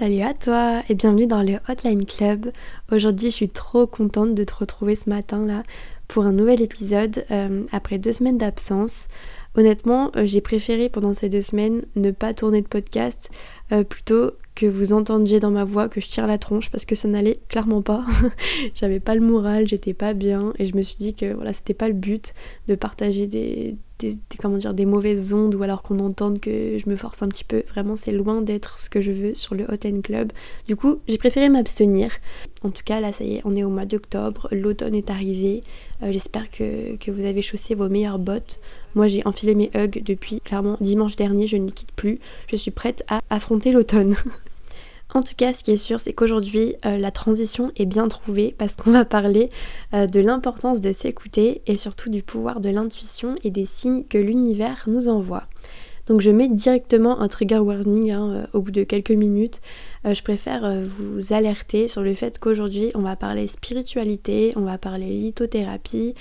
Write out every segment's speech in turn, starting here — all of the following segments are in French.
Salut à toi et bienvenue dans le Hotline Club. Aujourd'hui je suis trop contente de te retrouver ce matin là pour un nouvel épisode euh, après deux semaines d'absence. Honnêtement euh, j'ai préféré pendant ces deux semaines ne pas tourner de podcast euh, plutôt que vous entendiez dans ma voix que je tire la tronche parce que ça n'allait clairement pas. J'avais pas le moral, j'étais pas bien et je me suis dit que voilà c'était pas le but de partager des, mauvaises ondes ou alors qu'on entende que je me force un petit peu. Vraiment, c'est loin d'être ce que je veux sur le Hot Club. Du coup, j'ai préféré m'abstenir. En tout cas, là, ça y est, on est au mois d'octobre, l'automne est arrivé. Euh, j'espère que, vous avez chaussé vos meilleures bottes. Moi, j'ai enfilé mes hugs depuis clairement dimanche dernier, je ne les quitte plus. Je suis prête à affronter l'automne. En tout cas, ce qui est sûr, c'est qu'aujourd'hui, euh, la transition est bien trouvée parce qu'on va parler euh, de l'importance de s'écouter et surtout du pouvoir de l'intuition et des signes que l'univers nous envoie. Donc je mets directement un trigger warning hein, euh, au bout de quelques minutes. je préfère vous alerter sur le fait qu'aujourd'hui on va parler spiritualité, on va parler lithothérapie,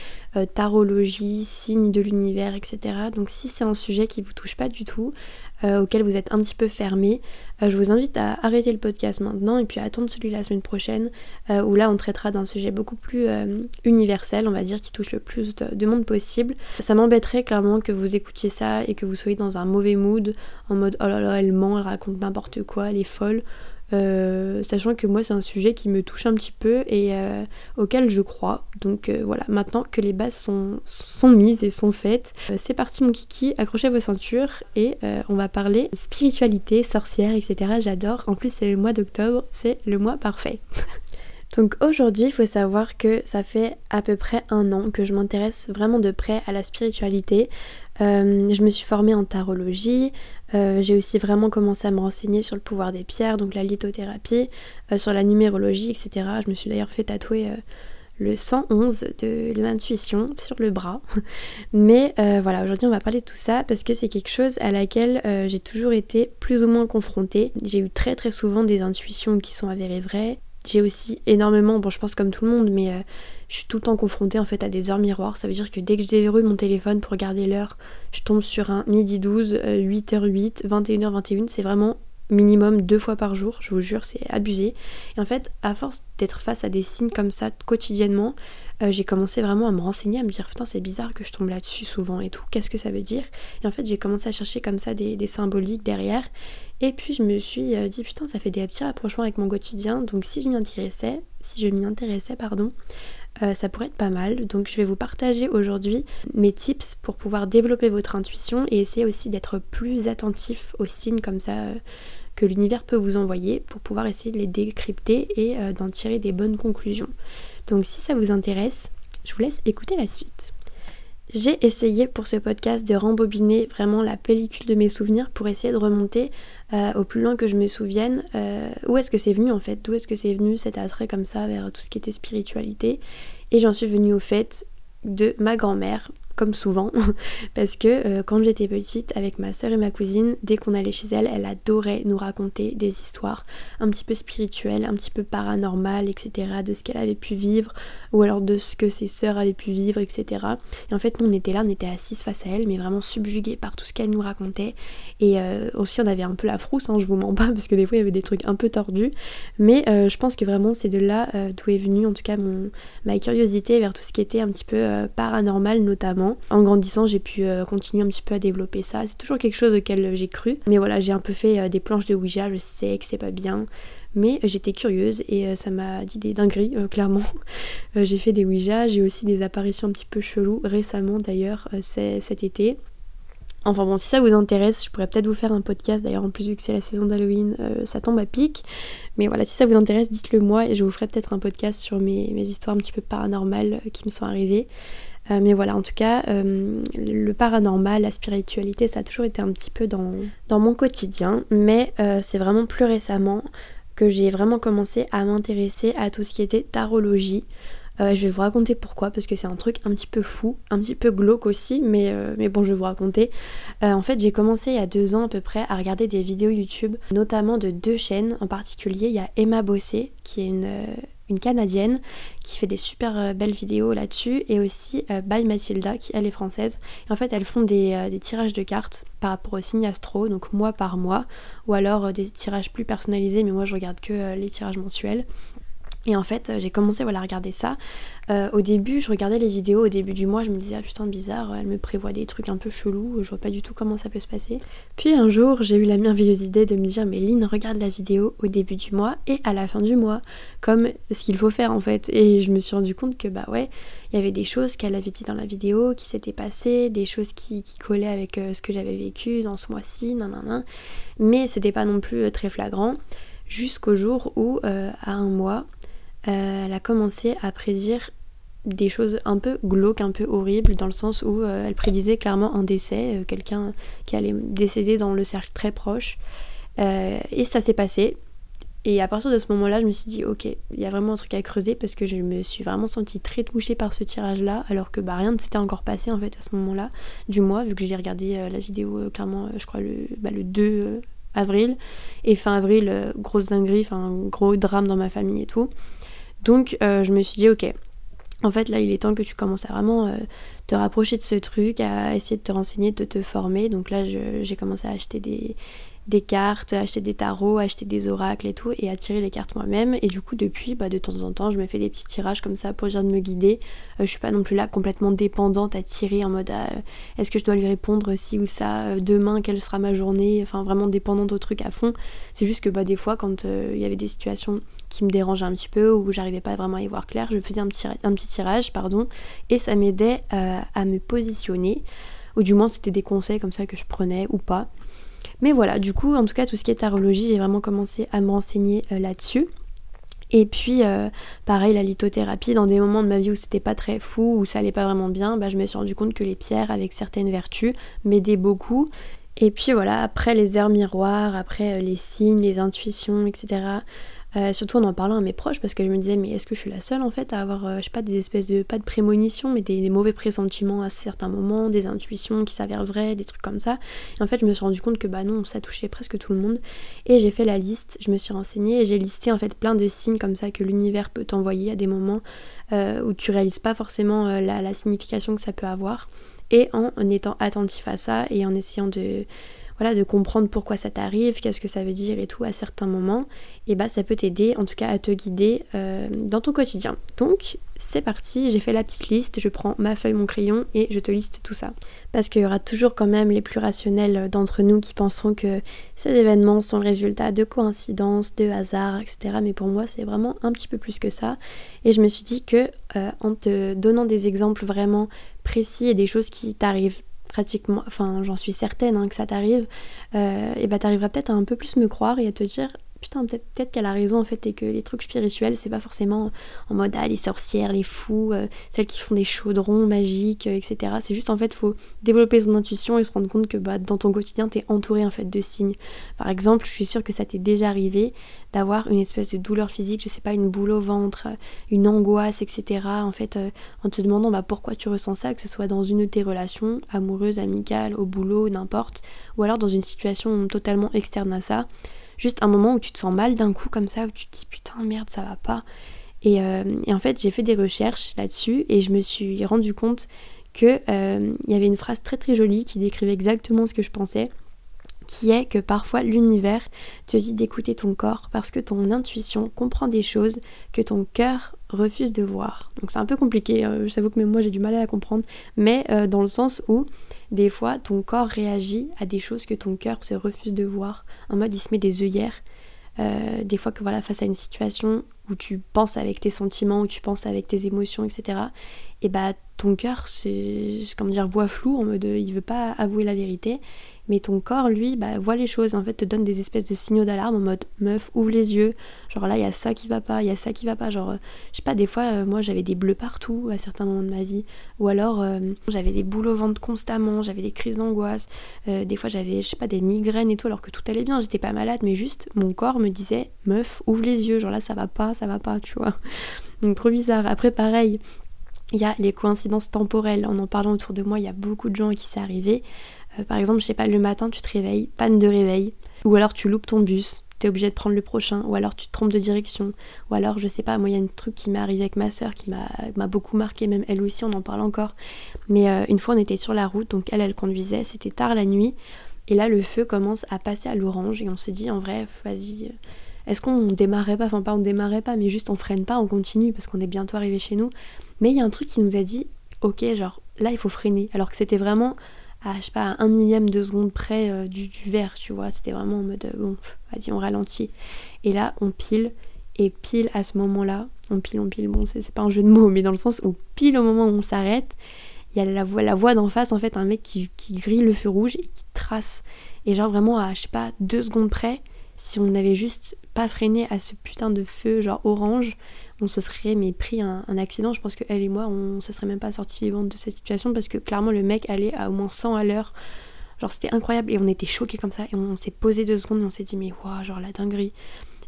tarologie, signes de l'univers, etc. Donc si c'est un sujet qui vous touche pas du tout, euh, auquel vous êtes un petit peu fermé, euh, je vous invite à arrêter le podcast maintenant et puis à attendre celui la semaine prochaine euh, où là on traitera d'un sujet beaucoup plus universel, on va dire, qui touche le plus de, monde possible. Ça m'embêterait clairement que vous écoutiez ça et que vous soyez dans un mauvais mood, en mode oh là là, elle ment, elle raconte n'importe quoi, elle est folle. Euh, sachant que moi c'est un sujet qui me touche un petit peu et euh, auquel je crois. Donc euh, voilà, maintenant que les bases sont, sont mises et sont faites, c'est parti mon kiki, accrochez vos ceintures et on va parler spiritualité, sorcière, etc. J'adore. En plus c'est le mois d'octobre, c'est le mois parfait. Donc aujourd'hui, il faut savoir que ça fait à peu près un an que je m'intéresse vraiment de près à la spiritualité. je me suis formée en tarologie, euh, j'ai aussi vraiment commencé à me renseigner sur le pouvoir des pierres, donc la lithothérapie, euh, sur la numérologie, etc. Je me suis d'ailleurs fait tatouer euh, le 111 de l'intuition sur le bras. Mais voilà, aujourd'hui on va parler de tout ça parce que c'est quelque chose à laquelle j'ai toujours été plus ou moins confrontée. J'ai eu très très souvent des intuitions qui sont avérées vraies. J'ai aussi énormément, bon je pense comme tout le monde, mais je suis tout le temps confrontée en fait à des heures miroirs. Ça veut dire que dès que je déverrouille mon téléphone pour regarder l'heure, je tombe sur un midi 12, 8h08, 21h21. C'est vraiment minimum deux fois par jour, je vous jure, c'est abusé. Et en fait, à force d'être face à des signes comme ça quotidiennement, euh, j'ai commencé vraiment à me renseigner, à me dire putain c'est bizarre que je tombe là-dessus souvent et tout, qu'est-ce que ça veut dire? Et en fait j'ai commencé à chercher comme ça des, symboliques derrière. Et puis je me suis euh, dit putain ça fait des petits rapprochements avec mon quotidien, donc si je m'y intéressais, si je m'y intéressais pardon, euh, ça pourrait être pas mal. Donc je vais vous partager aujourd'hui mes tips pour pouvoir développer votre intuition et essayer aussi d'être plus attentif aux signes comme ça que l'univers peut vous envoyer pour pouvoir essayer de les décrypter et euh, d'en tirer des bonnes conclusions. Donc si ça vous intéresse, je vous laisse écouter la suite. J'ai essayé pour ce podcast de rembobiner vraiment la pellicule de mes souvenirs pour essayer de remonter euh, au plus loin que je me souvienne euh, où est-ce que c'est venu en fait, d'où est-ce que c'est venu cet attrait comme ça vers tout ce qui était spiritualité? Et j'en suis venue au fait de ma grand-mère comme souvent, parce que euh, quand j'étais petite, avec ma soeur et ma cousine, dès qu'on allait chez elle, elle adorait nous raconter des histoires un petit peu spirituelles, un petit peu paranormales, etc., de ce qu'elle avait pu vivre, ou alors de ce que ses sœurs avaient pu vivre, etc. Et en fait, nous, on était là, on était assises face à elle, mais vraiment subjugués par tout ce qu'elle nous racontait. Et euh, aussi, on avait un peu la frousse, hein, je vous mens pas, parce que des fois, il y avait des trucs un peu tordus. Mais euh, je pense que vraiment, c'est de là d'où est venue, en tout cas, ma curiosité vers tout ce qui était un petit peu paranormal, notamment. En grandissant, j'ai pu euh, continuer un petit peu à développer ça. C'est toujours quelque chose auquel j'ai cru. Mais voilà, j'ai un peu fait euh, des planches de Ouija, je sais que c'est pas bien. Mais j'étais curieuse et euh, ça m'a dit des dingueries, clairement. j'ai fait des Ouija, j'ai aussi des apparitions un petit peu cheloues récemment d'ailleurs, cet été. Enfin bon, si ça vous intéresse, je pourrais peut-être vous faire un podcast. D'ailleurs, en plus, vu que c'est la saison d'Halloween, ça tombe à pic. Mais voilà, si ça vous intéresse, dites-le moi et je vous ferai peut-être un podcast sur mes, histoires un petit peu paranormales qui me sont arrivées. Euh, mais voilà, en tout cas, euh, le paranormal, la spiritualité, ça a toujours été un petit peu dans, dans mon quotidien. Mais euh, c'est vraiment plus récemment que j'ai vraiment commencé à m'intéresser à tout ce qui était tarologie. je vais vous raconter pourquoi, parce que c'est un truc un petit peu fou, un petit peu glauque aussi, mais, mais bon, je vais vous raconter. en fait, j'ai commencé il y a deux ans à peu près à regarder des vidéos YouTube, notamment de deux chaînes en particulier. Il y a Emma Bossé, qui est une une canadienne qui fait des super euh, belles vidéos là-dessus et aussi euh, By Mathilda qui elle est française. Et en fait elles font des, des, tirages de cartes par rapport au signe astro, donc mois par mois, ou alors des tirages plus personnalisés, mais moi je regarde que les tirages mensuels. Et en fait, j'ai commencé voilà, à regarder ça. Euh, au début, je regardais les vidéos au début du mois, je me disais, ah putain, bizarre, elle me prévoit des trucs un peu chelous, je vois pas du tout comment ça peut se passer. Puis un jour, j'ai eu la merveilleuse idée de me dire, mais Lynn, regarde la vidéo au début du mois et à la fin du mois, comme ce qu'il faut faire en fait. Et je me suis rendu compte que, bah ouais, il y avait des choses qu'elle avait dit dans la vidéo qui s'étaient passées, des choses qui, collaient avec euh, ce que j'avais vécu dans ce mois-ci, nan, Mais c'était pas non plus euh, très flagrant jusqu'au jour où, à un mois, euh, elle a commencé à prédire des choses un peu glauques, un peu horribles, dans le sens où euh, elle prédisait clairement un décès, euh, quelqu'un qui allait décéder dans le cercle très proche. et ça s'est passé. Et à partir de ce moment-là, je me suis dit, ok, il y a vraiment un truc à creuser parce que je me suis vraiment sentie très touchée par ce tirage-là, alors que bah, rien ne s'était encore passé en fait à ce moment-là du mois, vu que j'ai regardé la vidéo clairement, je crois, le, bah, le 2 avril. Et fin avril, grosse dinguerie, enfin, gros drame dans ma famille et tout. Donc euh, je me suis dit, ok, en fait là il est temps que tu commences à vraiment euh, te rapprocher de ce truc, à essayer de te renseigner, de te former. Donc là j'ai commencé à acheter des, des cartes, acheter des tarots, acheter des oracles et tout, et à tirer les cartes moi-même. Et du coup, depuis, bah, de temps en temps, je me fais des petits tirages comme ça pour dire de me guider. Euh, je suis pas non plus là complètement dépendante à tirer en mode ah, est-ce que je dois lui répondre ci ou ça, euh, demain, quelle sera ma journée, enfin vraiment dépendante au truc à fond. C'est juste que bah, des fois, quand euh, il y avait des situations qui me dérangeaient un petit peu ou j'arrivais pas vraiment à y voir clair, je faisais un petit, un petit tirage, pardon, et ça m'aidait à me positionner. Ou du moins, c'était des conseils comme ça que je prenais ou pas. Mais voilà, du coup, en tout cas, tout ce qui est tarologie, j'ai vraiment commencé à me renseigner euh, là-dessus. Et puis, euh, pareil, la lithothérapie, dans des moments de ma vie où c'était pas très fou, où ça allait pas vraiment bien, bah, je me suis rendu compte que les pierres, avec certaines vertus, m'aidaient beaucoup. Et puis voilà, après les heures miroirs, après euh, les signes, les intuitions, etc., euh, surtout en en parlant à mes proches parce que je me disais mais est-ce que je suis la seule en fait à avoir euh, je sais pas des espèces de pas de prémonitions mais des, mauvais pressentiments à certains moments, des intuitions qui s'avèrent vraies, des trucs comme ça. Et en fait je me suis rendu compte que bah non ça touchait presque tout le monde et j'ai fait la liste, je me suis renseignée et j'ai listé en fait plein de signes comme ça que l'univers peut t'envoyer à des moments euh, où tu réalises pas forcément la, la signification que ça peut avoir et en étant attentif à ça et en essayant de voilà, de comprendre pourquoi ça t'arrive, qu'est-ce que ça veut dire et tout à certains moments, et bah ça peut t'aider en tout cas à te guider euh, dans ton quotidien. Donc c'est parti, j'ai fait la petite liste, je prends ma feuille, mon crayon et je te liste tout ça. Parce qu'il y aura toujours quand même les plus rationnels d'entre nous qui penseront que ces événements sont le résultat de coïncidences, de hasards, etc. Mais pour moi c'est vraiment un petit peu plus que ça. Et je me suis dit que euh, en te donnant des exemples vraiment précis et des choses qui t'arrivent pratiquement, enfin j'en suis certaine hein, que ça t'arrive, euh, et bah t'arriveras peut-être à un peu plus me croire et à te dire putain peut-être qu'elle a raison en fait et que les trucs spirituels c'est pas forcément en mode ah les sorcières, les fous, euh, celles qui font des chaudrons magiques, euh, etc. C'est juste en fait faut développer son intuition et se rendre compte que bah, dans ton quotidien t'es entouré en fait de signes. Par exemple je suis sûre que ça t'est déjà arrivé d'avoir une espèce de douleur physique, je sais pas, une boule au ventre, une angoisse, etc. En fait euh, en te demandant bah, pourquoi tu ressens ça, que ce soit dans une de tes relations, amoureuses, amicales, au boulot, n'importe, ou alors dans une situation totalement externe à ça juste un moment où tu te sens mal d'un coup comme ça, où tu te dis putain merde ça va pas. Et, euh, en fait j'ai fait des recherches là-dessus et je me suis rendu compte qu'il euh, y avait une phrase très très jolie qui décrivait exactement ce que je pensais qui est que parfois l'univers te dit d'écouter ton corps parce que ton intuition comprend des choses que ton cœur refuse de voir. Donc c'est un peu compliqué, euh, je t'avoue que même moi j'ai du mal à la comprendre, mais dans le sens où des fois, ton corps réagit à des choses que ton cœur se refuse de voir. En mode, il se met des œillères. Euh, des fois que voilà, face à une situation où tu penses avec tes sentiments, où tu penses avec tes émotions, etc. Et bah ton cœur, c'est comme dire voix floue en mode il veut pas avouer la vérité mais ton corps, lui, bah, voit les choses, en fait, te donne des espèces de signaux d'alarme en mode meuf, ouvre les yeux, genre là, il y a ça qui va pas, il y a ça qui va pas, genre, euh, je sais pas, des fois, euh, moi, j'avais des bleus partout à certains moments de ma vie, ou alors, euh, j'avais des boules au ventre constamment, j'avais des crises d'angoisse, des fois, j'avais, je sais pas, des migraines et tout, alors que tout allait bien, j'étais pas malade, mais juste, mon corps me disait, meuf, ouvre les yeux, genre là, ça va pas, ça va pas, tu vois. Donc, trop bizarre. Après, pareil, il y a les coïncidences temporelles. En en parlant autour de moi, il y a beaucoup de gens qui s'est arrivé. Euh, par exemple, je sais pas, le matin tu te réveilles, panne de réveil, ou alors tu loupes ton bus, t'es obligé de prendre le prochain, ou alors tu te trompes de direction, ou alors je sais pas, moi il y a un truc qui m'est arrivé avec ma soeur qui m'a beaucoup marqué, même elle aussi on en parle encore. Mais euh, une fois on était sur la route, donc elle elle conduisait, c'était tard la nuit, et là le feu commence à passer à l'orange, et on se dit en vrai, vas-y, euh, est-ce qu'on démarrait pas, enfin pas on démarrait pas, mais juste on freine pas, on continue parce qu'on est bientôt arrivé chez nous. Mais il y a un truc qui nous a dit, ok, genre là il faut freiner, alors que c'était vraiment à, je sais pas, un millième de seconde près euh, du, du verre, tu vois. C'était vraiment en mode, bon, vas-y, on ralentit. Et là, on pile, et pile à ce moment-là, on pile, on pile, bon, c'est pas un jeu de mots, mais dans le sens où pile au moment où on s'arrête, il y a la voie, la voie d'en face, en fait, un mec qui, qui grille le feu rouge et qui trace. Et genre vraiment à, je sais pas, deux secondes près, si on avait juste pas freiné à ce putain de feu, genre orange, on se serait mais pris un, accident. Je pense que elle et moi, on se serait même pas sortis vivantes de cette situation parce que clairement le mec allait à au moins 100 à l'heure. Genre c'était incroyable et on était choqués comme ça et on, s'est posé deux secondes et on s'est dit mais waouh, genre la dinguerie.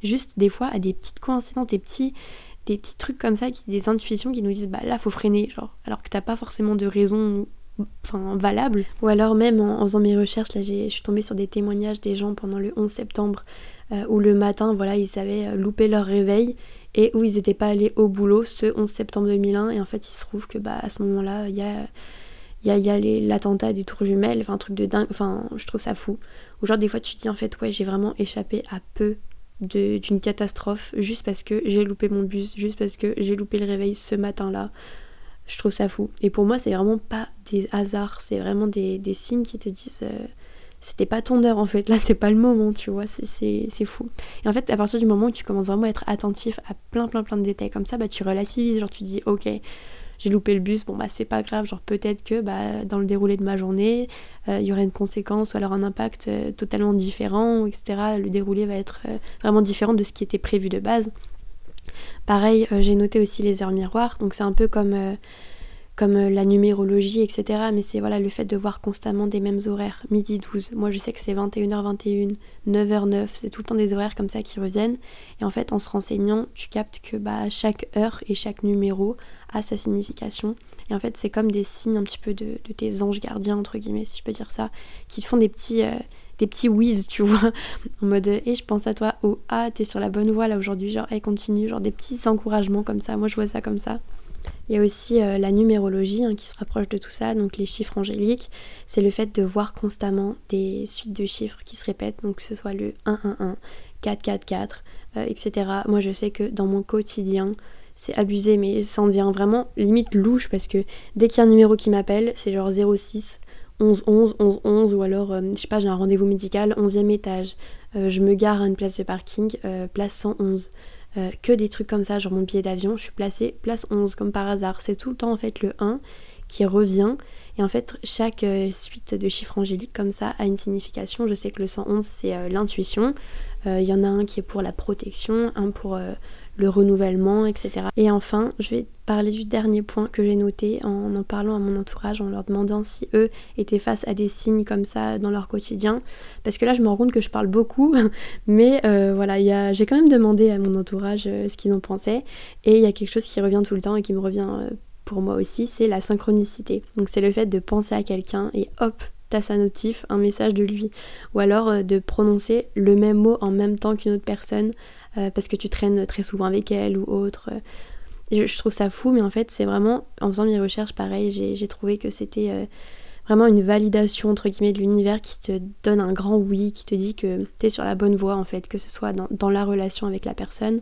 Juste des fois à des petites coïncidences, des petits des petits trucs comme ça, qui, des intuitions qui nous disent bah là faut freiner, genre alors que t'as pas forcément de raison enfin valable. Ou alors même en, faisant mes recherches, là je suis tombée sur des témoignages des gens pendant le 11 septembre euh, où le matin, voilà, ils avaient euh, loupé leur réveil et où ils n'étaient pas allés au boulot ce 11 septembre 2001 et en fait il se trouve que bah à ce moment-là il y a y a, y a l'attentat des tours jumelles, enfin un truc de dingue, enfin je trouve ça fou. Ou genre des fois tu te dis en fait ouais j'ai vraiment échappé à peu d'une catastrophe juste parce que j'ai loupé mon bus, juste parce que j'ai loupé le réveil ce matin-là. Je trouve ça fou. Et pour moi c'est vraiment pas des hasards, c'est vraiment des, des, signes qui te disent... Euh, c'était pas ton heure en fait, là c'est pas le moment, tu vois, c'est fou. Et en fait, à partir du moment où tu commences vraiment à être attentif à plein plein plein de détails comme ça, bah tu relativises, genre tu dis ok, j'ai loupé le bus, bon bah c'est pas grave, genre peut-être que bah, dans le déroulé de ma journée, euh, il y aurait une conséquence ou alors un impact euh, totalement différent, etc. Le déroulé va être euh, vraiment différent de ce qui était prévu de base. Pareil, j'ai noté aussi les heures miroirs, donc c'est un peu comme comme euh, la numérologie, etc. Mais c'est voilà le fait de voir constamment des mêmes horaires, midi 12. Moi je sais que c'est 21h21, 9h09, c'est tout le temps des horaires comme ça qui reviennent. Et en fait en se renseignant, tu captes que bah, chaque heure et chaque numéro a sa signification. Et en fait c'est comme des signes un petit peu de, tes anges gardiens, entre guillemets, si je peux dire ça, qui te font des petits... Euh, des petits whiz, tu vois, en mode et eh, je pense à toi, oh ah, t'es sur la bonne voie là aujourd'hui, genre et continue, genre des petits encouragements comme ça, moi je vois ça comme ça. Il y a aussi euh, la numérologie hein, qui se rapproche de tout ça, donc les chiffres angéliques. C'est le fait de voir constamment des suites de chiffres qui se répètent, donc que ce soit le 111, 444, euh, etc. Moi je sais que dans mon quotidien, c'est abusé, mais ça en devient vraiment limite louche parce que dès qu'il y a un numéro qui m'appelle, c'est genre 06, 11 11 11 11 ou alors euh, je sais pas j'ai un rendez-vous médical 11e étage je me gare à une place de parking place 111 euh, que des trucs comme ça, genre mon billet d'avion, je suis placée place 11 comme par hasard. C'est tout le temps en fait le 1 qui revient. Et en fait, chaque euh, suite de chiffres angéliques comme ça a une signification. Je sais que le 111 c'est euh, l'intuition. Il y en a un qui est pour la protection, un pour le renouvellement, etc. Et enfin, je vais parler du dernier point que j'ai noté en en parlant à mon entourage, en leur demandant si eux étaient face à des signes comme ça dans leur quotidien. Parce que là, je me rends compte que je parle beaucoup, mais euh, voilà, j'ai quand même demandé à mon entourage euh, ce qu'ils en pensaient. Et il y a quelque chose qui revient tout le temps et qui me revient euh, pour moi aussi, c'est la synchronicité. Donc c'est le fait de penser à quelqu'un et hop, t'as sa notif, un message de lui. Ou alors de prononcer le même mot en même temps qu'une autre personne parce que tu traînes très souvent avec elle ou autre. Je, trouve ça fou, mais en fait, c'est vraiment, en faisant mes recherches, pareil, j'ai trouvé que c'était euh, vraiment une validation, entre guillemets, de l'univers qui te donne un grand oui, qui te dit que tu es sur la bonne voie, en fait, que ce soit dans, la relation avec la personne,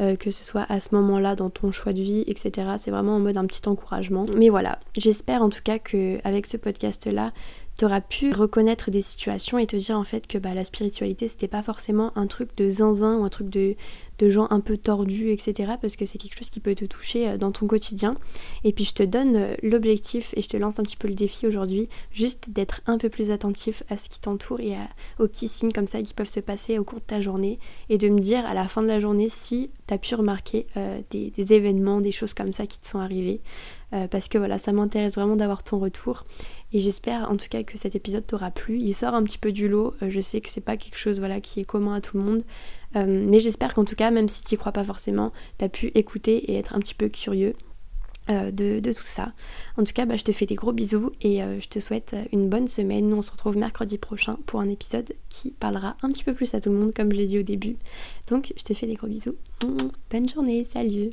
euh, que ce soit à ce moment-là dans ton choix de vie, etc. C'est vraiment en mode un petit encouragement. Mais voilà, j'espère en tout cas que avec ce podcast-là, tu pu reconnaître des situations et te dire en fait que bah, la spiritualité c'était pas forcément un truc de zinzin ou un truc de, de gens un peu tordus, etc. Parce que c'est quelque chose qui peut te toucher euh, dans ton quotidien. Et puis je te donne euh, l'objectif et je te lance un petit peu le défi aujourd'hui, juste d'être un peu plus attentif à ce qui t'entoure et aux petits signes comme ça qui peuvent se passer au cours de ta journée et de me dire à la fin de la journée si tu as pu remarquer euh, des, événements, des choses comme ça qui te sont arrivées. Parce que voilà, ça m'intéresse vraiment d'avoir ton retour. Et j'espère en tout cas que cet épisode t'aura plu. Il sort un petit peu du lot. Euh, je sais que c'est pas quelque chose voilà, qui est commun à tout le monde. Euh, mais j'espère qu'en tout cas, même si tu crois pas forcément, t'as pu écouter et être un petit peu curieux. euh, de, tout ça. En tout cas, bah, je te fais des gros bisous et euh, je te souhaite une bonne semaine. Nous, on se retrouve mercredi prochain pour un épisode qui parlera un petit peu plus à tout le monde, comme je l'ai dit au début. Donc, je te fais des gros bisous. Bonne journée, salut